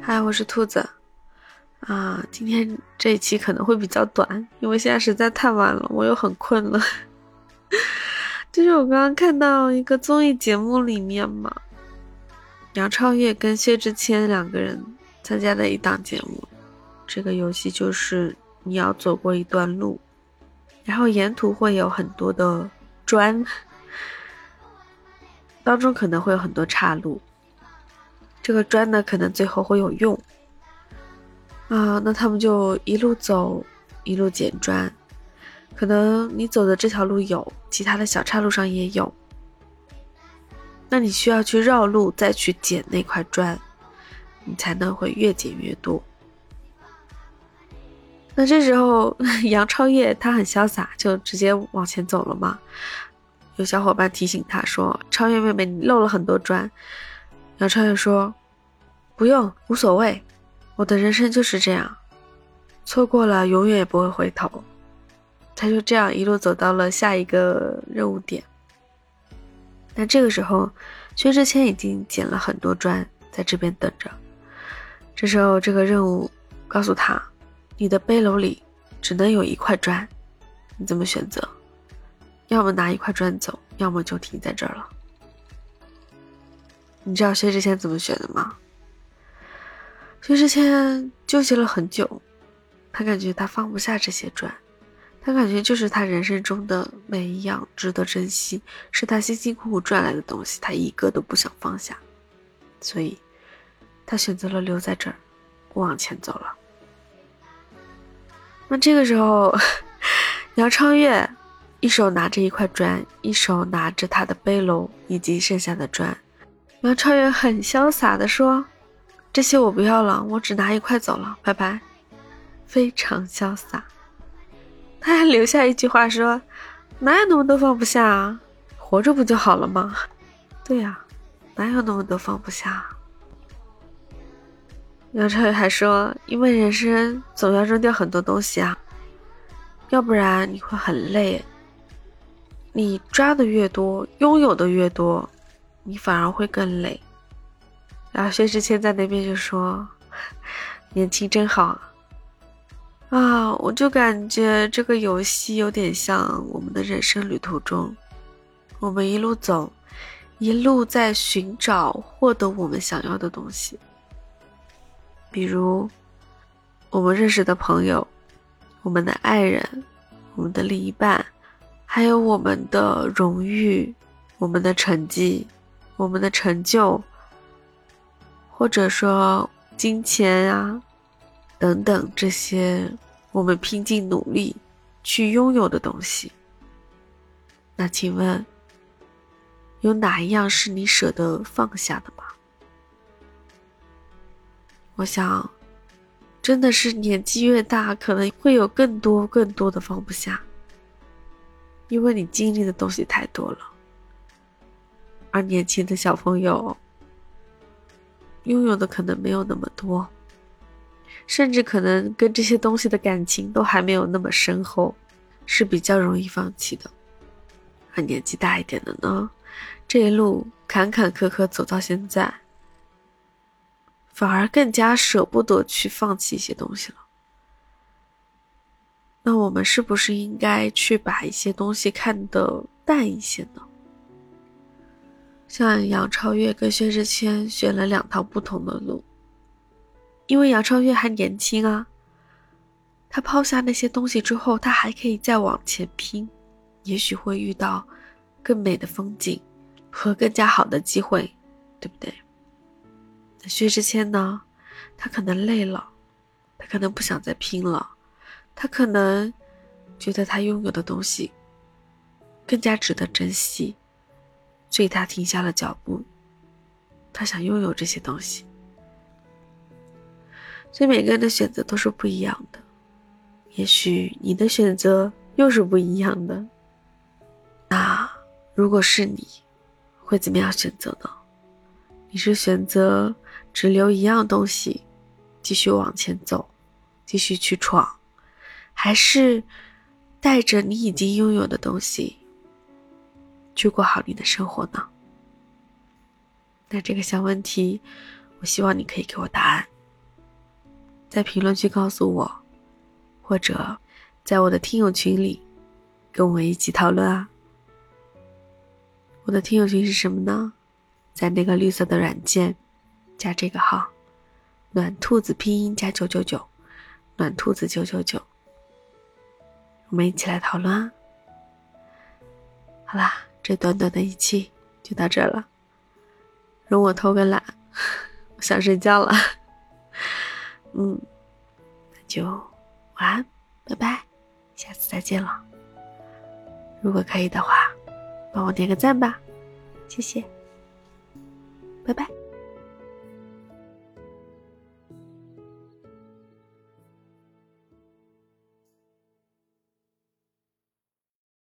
嗨，我是兔子。啊，今天这一期可能会比较短，因为现在实在太晚了，我又很困了。就是我刚刚看到一个综艺节目里面嘛，杨超越跟薛之谦两个人参加的一档节目，这个游戏就是你要走过一段路，然后沿途会有很多的砖，当中可能会有很多岔路。这个砖呢，可能最后会有用啊。那他们就一路走，一路捡砖。可能你走的这条路有，其他的小岔路上也有。那你需要去绕路，再去捡那块砖，你才能会越捡越多。那这时候，杨超越他很潇洒，就直接往前走了嘛。有小伙伴提醒他说：“超越妹妹，你漏了很多砖。”杨超越说：“不用，无所谓，我的人生就是这样，错过了永远也不会回头。”他就这样一路走到了下一个任务点。但这个时候，薛之谦已经捡了很多砖，在这边等着。这时候，这个任务告诉他：“你的背篓里只能有一块砖，你怎么选择？要么拿一块砖走，要么就停在这儿了。”你知道薛之谦怎么选的吗？薛之谦纠结了很久，他感觉他放不下这些砖，他感觉就是他人生中的每一样值得珍惜，是他辛辛苦苦赚来的东西，他一个都不想放下，所以，他选择了留在这儿，往前走了。那这个时候，杨超越一手拿着一块砖，一手拿着他的背篓以及剩下的砖。杨超越很潇洒的说：“这些我不要了，我只拿一块走了，拜拜。”非常潇洒。他还留下一句话说：“哪有那么多放不下啊？活着不就好了吗？”对呀，哪有那么多放不下？杨超越还说：“因为人生总要扔掉很多东西啊，要不然你会很累。你抓的越多，拥有的越多。”你反而会更累。然后薛之谦在那边就说：“ 年轻真好啊！”我就感觉这个游戏有点像我们的人生旅途中，我们一路走，一路在寻找获得我们想要的东西，比如我们认识的朋友、我们的爱人、我们的另一半，还有我们的荣誉、我们的成绩。我们的成就，或者说金钱啊，等等这些我们拼尽努力去拥有的东西，那请问，有哪一样是你舍得放下的吗？我想，真的是年纪越大，可能会有更多更多的放不下，因为你经历的东西太多了。而年轻的小朋友拥有的可能没有那么多，甚至可能跟这些东西的感情都还没有那么深厚，是比较容易放弃的。而年纪大一点的呢，这一路坎坎坷坷走到现在，反而更加舍不得去放弃一些东西了。那我们是不是应该去把一些东西看得淡一些呢？像杨超越跟薛之谦选了两条不同的路，因为杨超越还年轻啊，他抛下那些东西之后，他还可以再往前拼，也许会遇到更美的风景和更加好的机会，对不对？薛之谦呢？他可能累了，他可能不想再拼了，他可能觉得他拥有的东西更加值得珍惜。所以他停下了脚步，他想拥有这些东西。所以每个人的选择都是不一样的，也许你的选择又是不一样的。那如果是你，会怎么样选择呢？你是选择只留一样东西，继续往前走，继续去闯，还是带着你已经拥有的东西去过好你的生活呢？那这个小问题，我希望你可以给我答案，在评论区告诉我，或者在我的听友群里跟我一起讨论啊。我的听友群是什么呢？在那个绿色的软件加这个号“暖兔子”拼音加九九九，暖兔子九九九。我们一起来讨论啊！好啦，这短短的一期就到这了。容我偷个懒，我想睡觉了。嗯，那就晚安，拜拜，下次再见了。如果可以的话，帮我点个赞吧，谢谢，拜拜。